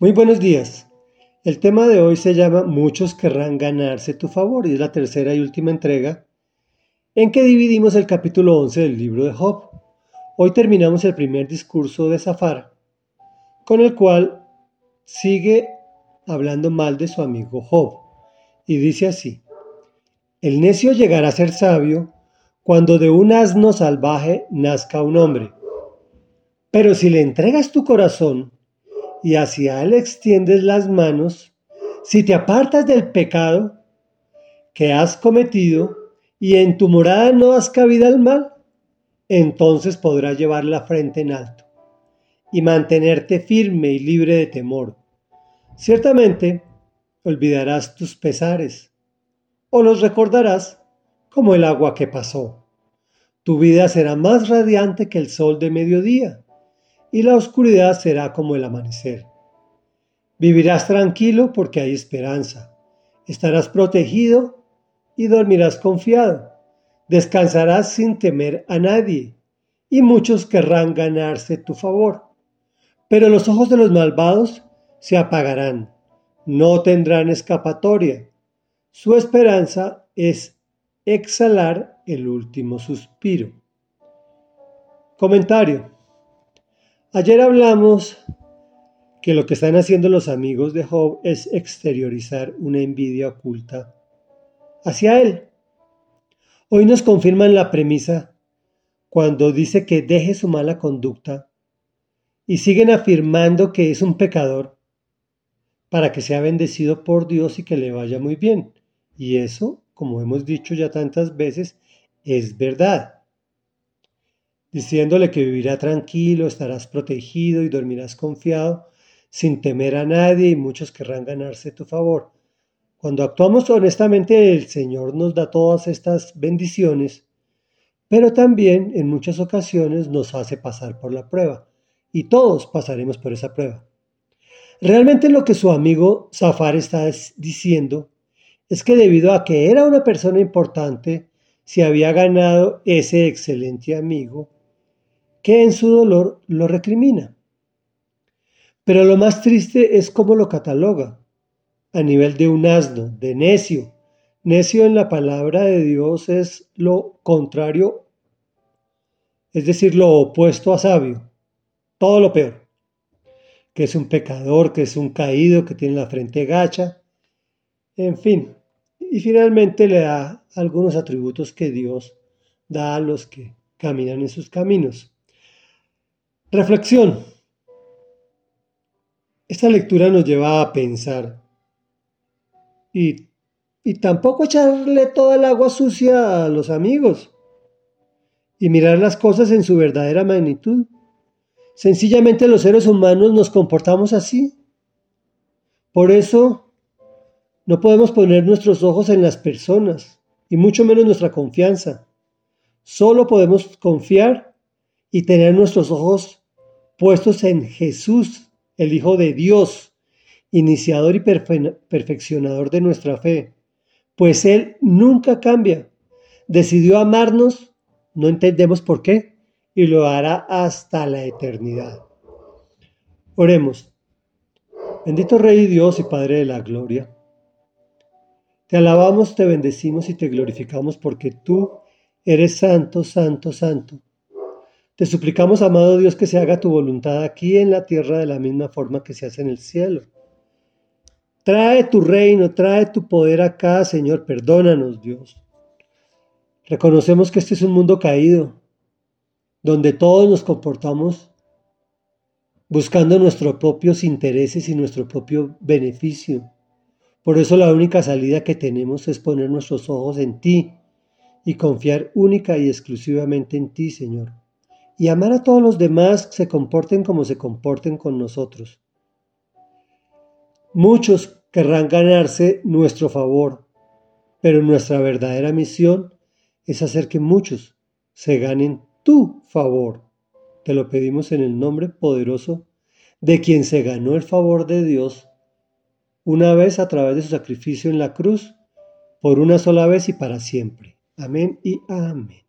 Muy buenos días. El tema de hoy se llama Muchos querrán ganarse tu favor y es la tercera y última entrega en que dividimos el capítulo 11 del libro de Job. Hoy terminamos el primer discurso de Zafar, con el cual sigue hablando mal de su amigo Job y dice así, El necio llegará a ser sabio cuando de un asno salvaje nazca un hombre. Pero si le entregas tu corazón y hacia él extiendes las manos, si te apartas del pecado que has cometido y en tu morada no has cabido al mal, entonces podrás llevar la frente en alto y mantenerte firme y libre de temor. Ciertamente olvidarás tus pesares o los recordarás como el agua que pasó. Tu vida será más radiante que el sol de mediodía, y la oscuridad será como el amanecer. Vivirás tranquilo porque hay esperanza. Estarás protegido y dormirás confiado. Descansarás sin temer a nadie, y muchos querrán ganarse tu favor. Pero los ojos de los malvados se apagarán, no tendrán escapatoria. Su esperanza es exhalar el último suspiro. Comentario. Ayer hablamos que lo que están haciendo los amigos de Job es exteriorizar una envidia oculta hacia él. Hoy nos confirman la premisa cuando dice que deje su mala conducta y siguen afirmando que es un pecador para que sea bendecido por Dios y que le vaya muy bien. Y eso como hemos dicho ya tantas veces, es verdad. Diciéndole que vivirá tranquilo, estarás protegido y dormirás confiado, sin temer a nadie y muchos querrán ganarse tu favor. Cuando actuamos honestamente, el Señor nos da todas estas bendiciones, pero también en muchas ocasiones nos hace pasar por la prueba, y todos pasaremos por esa prueba. Realmente lo que su amigo Zafar está diciendo es que debido a que era una persona importante, se había ganado ese excelente amigo que en su dolor lo recrimina. Pero lo más triste es cómo lo cataloga, a nivel de un asno, de necio. Necio en la palabra de Dios es lo contrario, es decir, lo opuesto a sabio, todo lo peor, que es un pecador, que es un caído, que tiene la frente gacha, en fin, y finalmente le da algunos atributos que Dios da a los que caminan en sus caminos. Reflexión. Esta lectura nos lleva a pensar y, y tampoco echarle toda el agua sucia a los amigos y mirar las cosas en su verdadera magnitud. Sencillamente los seres humanos nos comportamos así. Por eso no podemos poner nuestros ojos en las personas y mucho menos nuestra confianza. Solo podemos confiar y tener nuestros ojos puestos en Jesús, el Hijo de Dios, iniciador y perfeccionador de nuestra fe, pues Él nunca cambia. Decidió amarnos, no entendemos por qué, y lo hará hasta la eternidad. Oremos. Bendito Rey Dios y Padre de la Gloria. Te alabamos, te bendecimos y te glorificamos porque tú eres santo, santo, santo. Te suplicamos, amado Dios, que se haga tu voluntad aquí en la tierra de la misma forma que se hace en el cielo. Trae tu reino, trae tu poder acá, Señor. Perdónanos, Dios. Reconocemos que este es un mundo caído, donde todos nos comportamos buscando nuestros propios intereses y nuestro propio beneficio. Por eso la única salida que tenemos es poner nuestros ojos en ti y confiar única y exclusivamente en ti, Señor. Y amar a todos los demás se comporten como se comporten con nosotros. Muchos querrán ganarse nuestro favor, pero nuestra verdadera misión es hacer que muchos se ganen tu favor. Te lo pedimos en el nombre poderoso de quien se ganó el favor de Dios una vez a través de su sacrificio en la cruz, por una sola vez y para siempre. Amén y amén.